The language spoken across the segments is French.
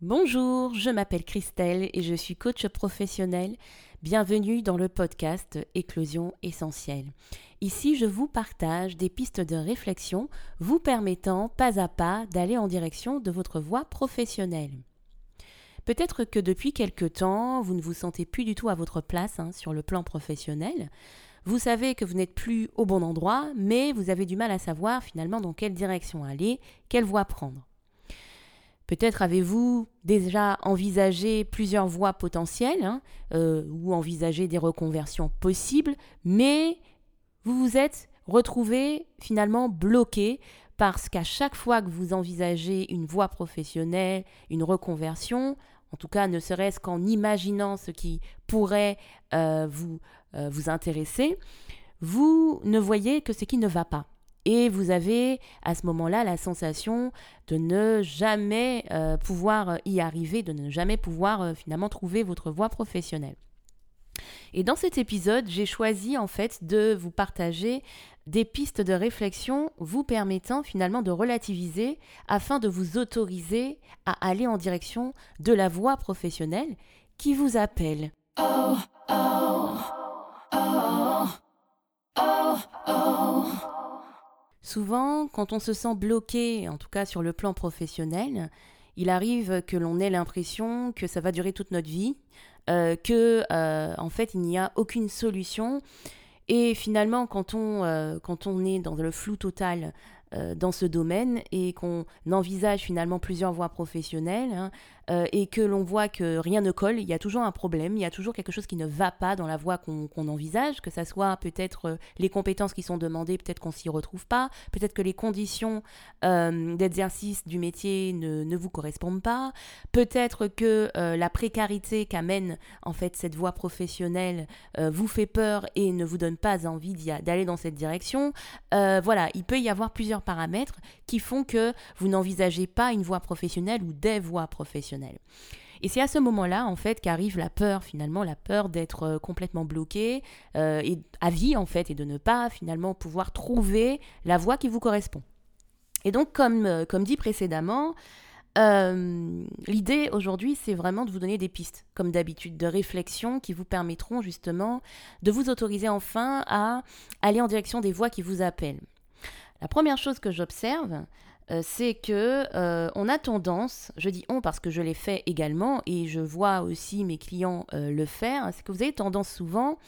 Bonjour, je m'appelle Christelle et je suis coach professionnel. Bienvenue dans le podcast Éclosion essentielle. Ici, je vous partage des pistes de réflexion vous permettant pas à pas d'aller en direction de votre voie professionnelle. Peut-être que depuis quelque temps, vous ne vous sentez plus du tout à votre place hein, sur le plan professionnel. Vous savez que vous n'êtes plus au bon endroit, mais vous avez du mal à savoir finalement dans quelle direction aller, quelle voie prendre. Peut-être avez-vous déjà envisagé plusieurs voies potentielles hein, euh, ou envisagé des reconversions possibles, mais vous vous êtes retrouvé finalement bloqué parce qu'à chaque fois que vous envisagez une voie professionnelle, une reconversion, en tout cas ne serait-ce qu'en imaginant ce qui pourrait euh, vous, euh, vous intéresser, vous ne voyez que ce qui ne va pas. Et vous avez à ce moment-là la sensation de ne jamais euh, pouvoir y arriver, de ne jamais pouvoir finalement trouver votre voie professionnelle. Et dans cet épisode, j'ai choisi en fait de vous partager des pistes de réflexion vous permettant finalement de relativiser afin de vous autoriser à aller en direction de la voie professionnelle qui vous appelle. Souvent, quand on se sent bloqué, en tout cas sur le plan professionnel, il arrive que l'on ait l'impression que ça va durer toute notre vie, euh, que euh, en fait il n'y a aucune solution. Et finalement, quand on, euh, quand on est dans le flou total dans ce domaine et qu'on envisage finalement plusieurs voies professionnelles, hein, euh, et que l'on voit que rien ne colle, il y a toujours un problème, il y a toujours quelque chose qui ne va pas dans la voie qu'on envisage, que ça soit peut-être euh, les compétences qui sont demandées, peut-être qu'on s'y retrouve pas, peut-être que les conditions euh, d'exercice du métier ne, ne, vous correspondent pas, peut-être que la précarité qu'amène en fait cette voie professionnelle vous fait peur et ne vous donne pas envie d'aller dans cette direction. voilà, il peut y avoir plusieurs paramètres qui font que vous n'envisagez pas une voie professionnelle ou des voies professionnelles. Et c'est à ce moment-là, en fait, qu'arrive la peur, finalement, la peur d'être euh, complètement bloqué euh, et à vie, en fait, et de ne pas, finalement, pouvoir trouver la voie qui vous correspond. Et donc, comme, euh, comme dit précédemment, l'idée aujourd'hui, c'est vraiment de vous donner des pistes, comme d'habitude, de réflexion qui vous permettront justement de vous autoriser enfin à aller en direction des voies qui vous appellent. La première chose que j'observe, euh, c'est que euh, on a tendance, je dis on parce que je l'ai fait également et je vois aussi mes clients euh, le faire, c'est que vous avez tendance souvent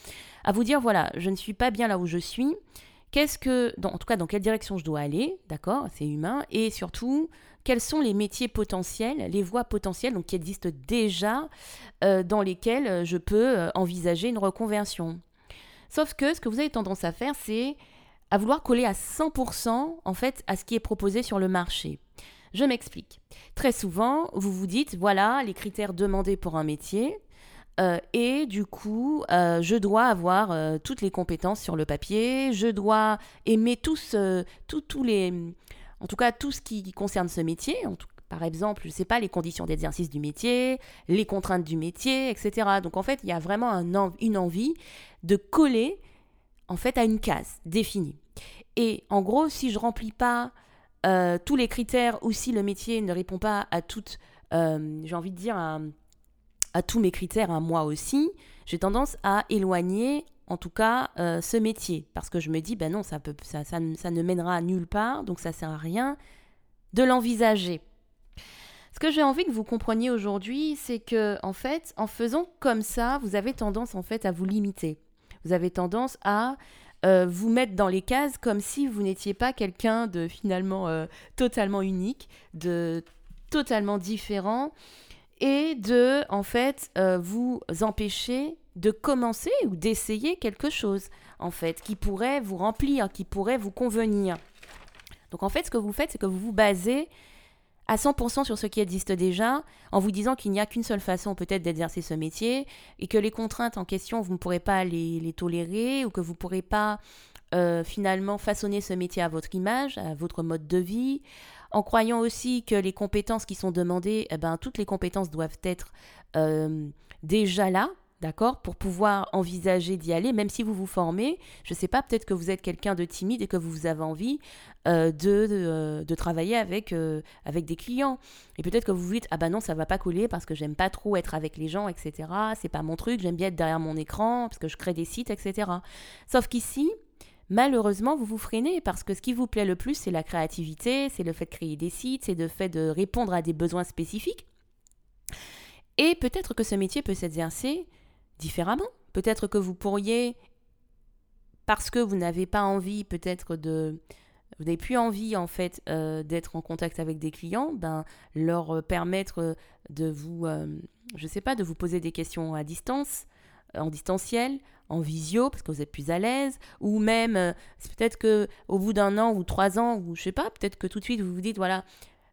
à vous dire voilà, je ne suis pas bien là où je suis. Qu'est-ce que, en tout cas, dans quelle direction je dois aller, d'accord, c'est humain, et surtout, quels sont les métiers potentiels, les voies potentielles, donc qui existent déjà, dans lesquelles je peux envisager une reconversion. Sauf que ce que vous avez tendance à faire, c'est à vouloir coller à 100% en fait à ce qui est proposé sur le marché. Je m'explique. Très souvent, vous vous dites, voilà les critères demandés pour un métier, euh, et du coup, euh, je dois avoir euh, toutes les compétences sur le papier, je dois aimer tous, tous les, en tout cas tout ce qui concerne ce métier, par exemple, je ne sais pas, les conditions d'exercice du métier, les contraintes du métier, etc. Donc en fait, il y a vraiment un, une envie de coller en fait à une case définie. Et en gros, si je remplis pas euh, tous les critères ou si le métier ne répond pas à toutes, euh, j'ai envie de dire, à, tous mes critères, à moi aussi, j'ai tendance à éloigner en tout cas euh, ce métier. Parce que je me dis, ben non, ça, ne mènera à nulle part, donc ça sert à rien de l'envisager. Ce que j'ai envie que vous compreniez aujourd'hui, c'est que en fait, en faisant comme ça, vous avez tendance en fait à vous limiter. Vous avez tendance à euh, vous mettre dans les cases comme si vous n'étiez pas quelqu'un de finalement euh, totalement unique, de totalement différent, et de en fait euh, vous empêcher de commencer ou d'essayer quelque chose en fait qui pourrait vous remplir, qui pourrait vous convenir. Donc en fait, ce que vous faites, c'est que vous vous basez à 100% sur ce qui existe déjà, en vous disant qu'il n'y a qu'une seule façon peut-être d'exercer ce métier, et que les contraintes en question, vous ne pourrez pas les, tolérer, ou que vous ne pourrez pas euh, finalement façonner ce métier à votre image, à votre mode de vie, en croyant aussi que les compétences qui sont demandées, eh ben, toutes les compétences doivent être euh, déjà là, d'accord? Pour pouvoir envisager d'y aller, même si vous vous formez, je ne sais pas, peut-être que vous êtes quelqu'un de timide et que vous avez envie euh, de, euh, de, travailler avec, euh, avec des clients. Et peut-être que vous vous dites, ah bah non, ça va pas coller parce que j'aime pas trop être avec les gens, etc. C'est pas mon truc, j'aime bien être derrière mon écran parce que je crée des sites, etc. Sauf qu'ici, malheureusement, vous vous freinez parce que ce qui vous plaît le plus, c'est la créativité, c'est le fait de créer des sites, c'est le fait de répondre à des besoins spécifiques. Et peut-être que ce métier peut s'exercer différemment. Peut-être que vous pourriez, parce que vous n'avez pas envie peut-être de... N'avez plus envie en fait euh, d'être en contact avec des clients, ben, leur permettre de vous, euh, je sais pas, de vous poser des questions à distance, en distanciel, en visio parce que vous êtes plus à l'aise, ou même euh, peut-être que au bout d'un an ou trois ans, ou je sais pas, peut-être que tout de suite vous vous dites voilà,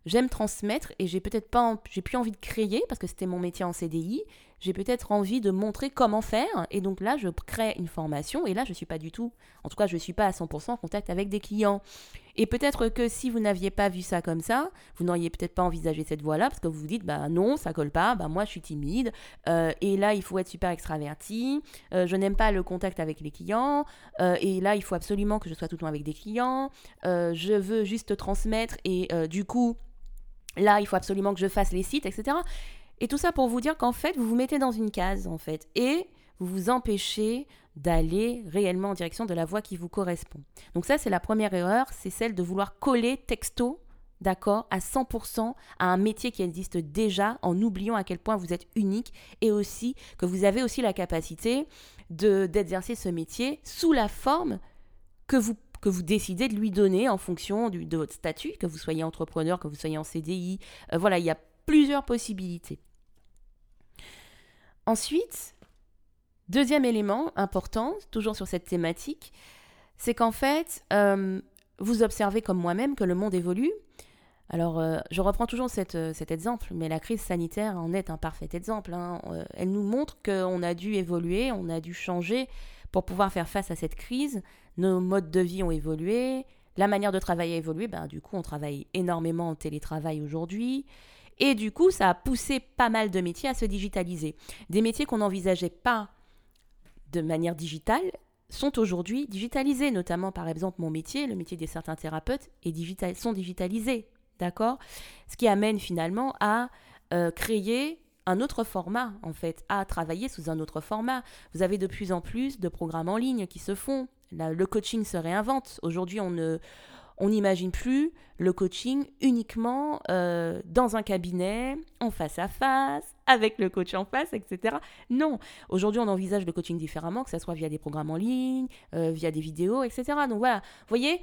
j'aime transmettre et j'ai peut-être pas j'ai plus envie de créer parce que c'était mon métier en CDI j'ai peut-être envie de montrer comment faire et donc là je crée une formation et là je suis pas du tout en tout cas je suis pas à 100% en contact avec des clients et peut-être que si vous n'aviez pas vu ça comme ça vous n'auriez peut-être pas envisagé cette voie là parce que vous vous dites bah non ça colle pas bah moi je suis timide euh, et là il faut être super extraverti euh, je n'aime pas le contact avec les clients euh, et là il faut absolument que je sois tout le temps avec des clients je veux juste transmettre et du coup Là, il faut absolument que je fasse les sites, etc. Et tout ça pour vous dire qu'en fait, vous vous mettez dans une case, en fait, et vous vous empêchez d'aller réellement en direction de la voie qui vous correspond. Donc ça, c'est la première erreur, c'est celle de vouloir coller texto, d'accord, à 100% à un métier qui existe déjà, en oubliant à quel point vous êtes unique, et aussi que vous avez aussi la capacité d'exercer ce métier sous la forme que vous que vous décidez de lui donner en fonction de votre statut, que vous soyez entrepreneur, que vous soyez en CDI. Euh, voilà, il y a plusieurs possibilités. Ensuite, deuxième élément important, toujours sur cette thématique, c'est qu'en fait, euh, vous observez comme moi-même que le monde évolue. Alors, euh, je reprends toujours cet exemple, mais la crise sanitaire en est un parfait exemple. Hein. elle nous montre qu'on a dû évoluer, on a dû changer pour pouvoir faire face à cette crise, nos modes de vie ont évolué, la manière de travailler a évolué. Ben, du coup, on travaille énormément en télétravail aujourd'hui. Et du coup, ça a poussé pas mal de métiers à se digitaliser. Des métiers qu'on n'envisageait pas de manière digitale sont aujourd'hui digitalisés, notamment par exemple mon métier, le métier des certains thérapeutes, sont digitalisés. D'accord? Ce qui amène finalement à euh, créer un autre format, en fait, à travailler sous un autre format. Vous avez de plus en plus de programmes en ligne qui se font. le coaching se réinvente. Aujourd'hui, on ne, on n'imagine plus le coaching uniquement euh, dans un cabinet, en face à face, avec le coach en face, etc. Non, aujourd'hui on envisage le coaching différemment, que ce soit via des programmes en ligne, euh, via des vidéos, etc. Donc voilà, vous voyez,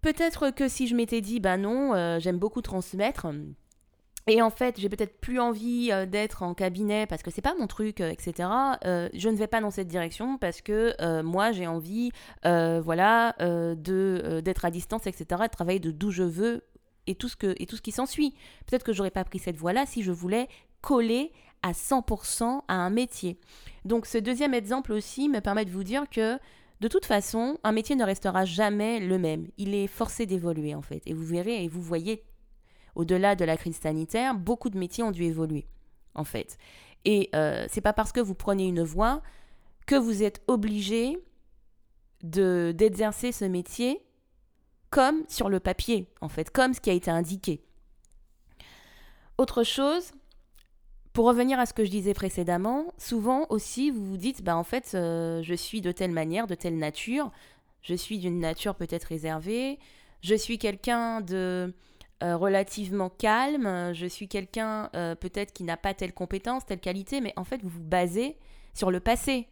peut-être que si je m'étais dit, bah non, euh, j'aime beaucoup transmettre, et en fait, j'ai peut-être plus envie euh, d'être en cabinet parce que c'est pas mon truc, euh, etc. Euh, je ne vais pas dans cette direction parce que moi, j'ai envie, voilà, de d'être à distance, etc. De travailler de d'où je veux et tout ce que et tout ce qui s'ensuit. Peut-être que j'aurais pas pris cette voie-là si je voulais coller à 100% à un métier. Donc, ce deuxième exemple aussi me permet de vous dire que de toute façon, un métier ne restera jamais le même. Il est forcé d'évoluer en fait. Et vous verrez et vous voyez au-delà de la crise sanitaire, beaucoup de métiers ont dû évoluer, en fait. Et euh, c'est pas parce que vous prenez une voie que vous êtes obligé de d'exercer ce métier comme sur le papier, en fait, comme ce qui a été indiqué. Autre chose, pour revenir à ce que je disais précédemment, souvent aussi vous vous dites, bah en fait, euh, je suis de telle manière, de telle nature, je suis d'une nature peut-être réservée, je suis quelqu'un de euh, relativement calme, je suis quelqu'un euh, peut-être qui n'a pas telle compétence, telle qualité, mais en fait vous vous basez sur le passé.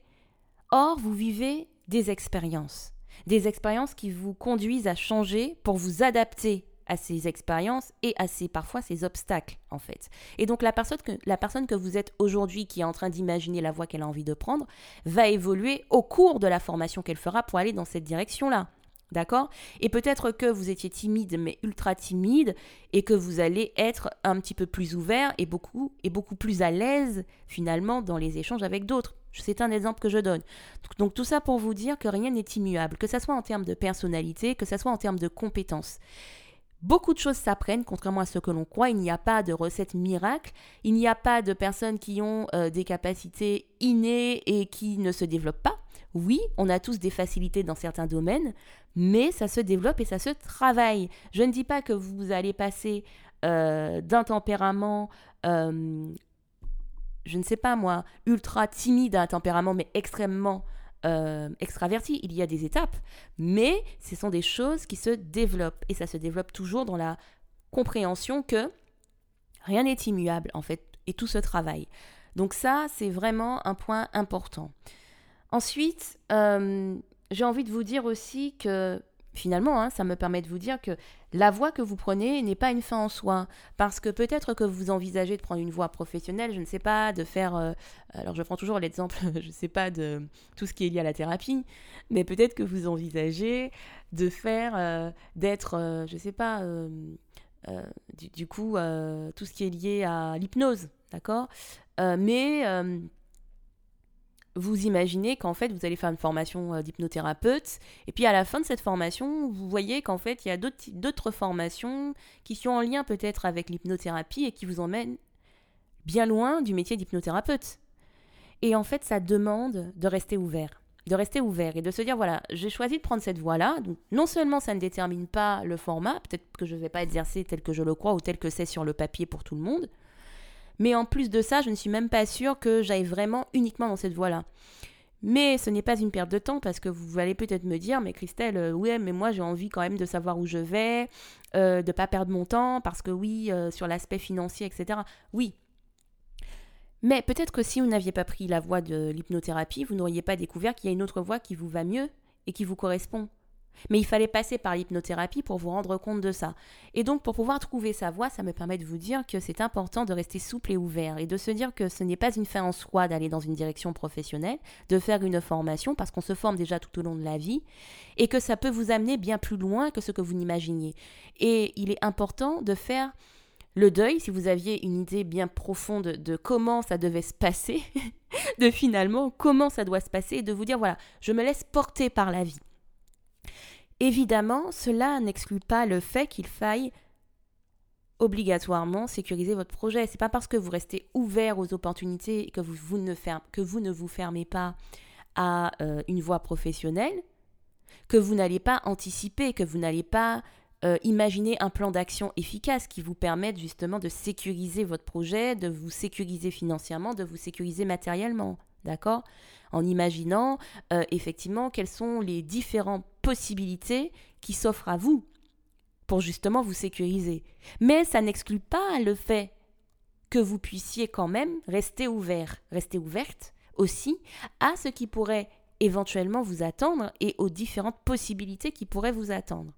Or, vous vivez des expériences, des expériences qui vous conduisent à changer pour vous adapter à ces expériences et à ces parfois ces obstacles en fait. Et donc la personne que, la personne que vous êtes aujourd'hui qui est en train d'imaginer la voie qu'elle a envie de prendre va évoluer au cours de la formation qu'elle fera pour aller dans cette direction-là. D'accord? Et peut-être que vous étiez timide, mais ultra timide, et que vous allez être un petit peu plus ouvert et beaucoup, et beaucoup plus à l'aise finalement dans les échanges avec d'autres. C'est un exemple que je donne. Donc tout ça pour vous dire que rien n'est immuable, que ce soit en termes de personnalité, que ce soit en termes de compétences. Beaucoup de choses s'apprennent, contrairement à ce que l'on croit. Il n'y a pas de recette miracle. Il n'y a pas de personnes qui ont euh, des capacités innées et qui ne se développent pas. Oui, on a tous des facilités dans certains domaines, mais ça se développe et ça se travaille. Je ne dis pas que vous allez passer euh, d'un tempérament, euh, je ne sais pas moi, ultra timide à un tempérament, mais extrêmement euh, extraverti. Il y a des étapes, mais ce sont des choses qui se développent. Et ça se développe toujours dans la compréhension que rien n'est immuable, en fait, et tout se travaille. Donc ça, c'est vraiment un point important. Ensuite, euh, j'ai envie de vous dire aussi que finalement, hein, ça me permet de vous dire que la voie que vous prenez n'est pas une fin en soi. Parce que peut-être que vous envisagez de prendre une voie professionnelle, je ne sais pas, de faire... Euh, alors je prends toujours l'exemple, je ne sais pas, de tout ce qui est lié à la thérapie, mais peut-être que vous envisagez de faire, euh, d'être, je ne sais pas, du, du, coup, tout ce qui est lié à l'hypnose, d'accord? Mais vous imaginez qu'en fait, vous allez faire une formation euh, d'hypnothérapeute, et puis à la fin de cette formation, vous voyez qu'en fait, il y a d'autres formations qui sont en lien peut-être avec l'hypnothérapie et qui vous emmènent bien loin du métier d'hypnothérapeute. Et en fait, ça demande de rester ouvert, de rester ouvert et de se dire, voilà, j'ai choisi de prendre cette voie-là, non seulement ça ne détermine pas le format, peut-être que je ne vais pas exercer tel que je le crois ou tel que c'est sur le papier pour tout le monde, mais en plus de ça, je ne suis même pas sûre que j'aille vraiment uniquement dans cette voie-là. Mais ce n'est pas une perte de temps parce que vous allez peut-être me dire, mais Christelle, euh, oui, mais moi j'ai envie quand même de savoir où je vais, euh, de ne pas perdre mon temps parce que oui, euh, sur l'aspect financier, etc. Oui. Mais peut-être que si vous n'aviez pas pris la voie de l'hypnothérapie, vous n'auriez pas découvert qu'il y a une autre voie qui vous va mieux et qui vous correspond. Mais il fallait passer par l'hypnothérapie pour vous rendre compte de ça. Et donc, pour pouvoir trouver sa voie, ça me permet de vous dire que c'est important de rester souple et ouvert et de se dire que ce n'est pas une fin en soi d'aller dans une direction professionnelle, de faire une formation, parce qu'on se forme déjà tout au long de la vie, et que ça peut vous amener bien plus loin que ce que vous n'imaginiez. Et il est important de faire le deuil, si vous aviez une idée bien profonde de comment ça devait se passer, de finalement comment ça doit se passer, et de vous dire, voilà, je me laisse porter par la vie. Évidemment, cela n'exclut pas le fait qu'il faille obligatoirement sécuriser votre projet. C'est pas parce que vous restez ouvert aux opportunités que vous, ne, vous fermez pas à euh, une voie professionnelle que vous n'allez pas anticiper, que vous n'allez pas euh, imaginer un plan d'action efficace qui vous permette justement de sécuriser votre projet, de vous sécuriser financièrement, de vous sécuriser matériellement. D'accord? En imaginant euh, effectivement quelles sont les différentes possibilités qui s'offrent à vous pour justement vous sécuriser. Mais ça n'exclut pas le fait que vous puissiez quand même rester ouvert, rester ouverte aussi à ce qui pourrait éventuellement vous attendre et aux différentes possibilités qui pourraient vous attendre.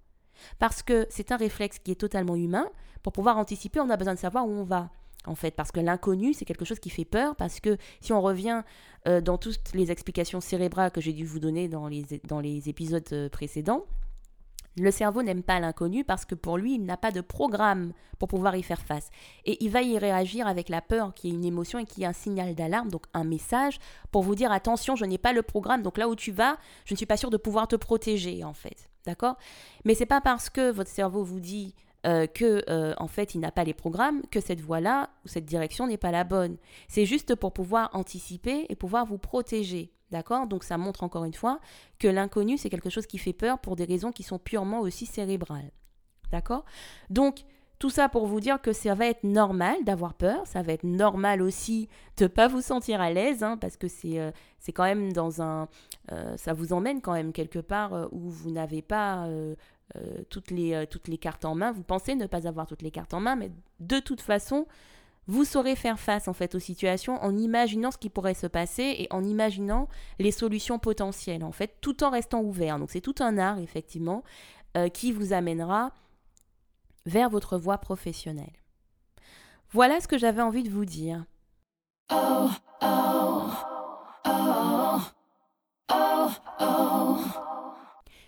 Parce que c'est un réflexe qui est totalement humain. Pour pouvoir anticiper, on a besoin de savoir où on va en fait, parce que l'inconnu, c'est quelque chose qui fait peur, parce que si on revient euh, dans toutes les explications cérébrales que j'ai dû vous donner dans les, dans les épisodes euh, précédents, le cerveau n'aime pas l'inconnu parce que pour lui, il n'a pas de programme pour pouvoir y faire face. Et il va y réagir avec la peur, qui est une émotion et qui est un signal d'alarme, donc un message pour vous dire attention, je n'ai pas le programme, donc là où tu vas, je ne suis pas sûr de pouvoir te protéger, en fait. D'accord? Mais c'est pas parce que votre cerveau vous dit euh, que euh, en fait il n'a pas les programmes, que cette voie-là ou cette direction n'est pas la bonne. C'est juste pour pouvoir anticiper et pouvoir vous protéger. D'accord? Donc ça montre encore une fois que l'inconnu c'est quelque chose qui fait peur pour des raisons qui sont purement aussi cérébrales. D'accord? Donc tout ça pour vous dire que ça va être normal d'avoir peur, ça va être normal aussi de pas vous sentir à l'aise, hein, parce que c'est euh, c'est quand même dans un... ça vous emmène quand même quelque part où vous n'avez pas euh, toutes, les, euh, toutes les cartes en main. Vous pensez ne pas avoir toutes les cartes en main, mais de toute façon, vous saurez faire face en fait aux situations en imaginant ce qui pourrait se passer et en imaginant les solutions potentielles en fait, tout en restant ouvert. Donc c'est tout un art effectivement euh, qui vous amènera vers votre voie professionnelle. Voilà ce que j'avais envie de vous dire.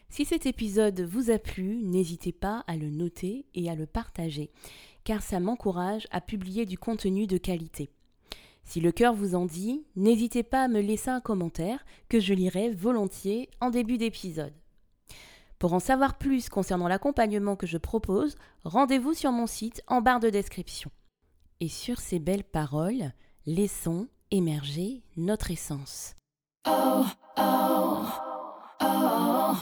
Si cet épisode vous a plu, n'hésitez pas à le noter et à le partager, car ça m'encourage à publier du contenu de qualité. Si le cœur vous en dit, n'hésitez pas à me laisser un commentaire que je lirai volontiers en début d'épisode. Pour en savoir plus concernant l'accompagnement que je propose, rendez-vous sur mon site en barre de description. Et sur ces belles paroles, laissons émerger notre essence. Oh, oh, oh.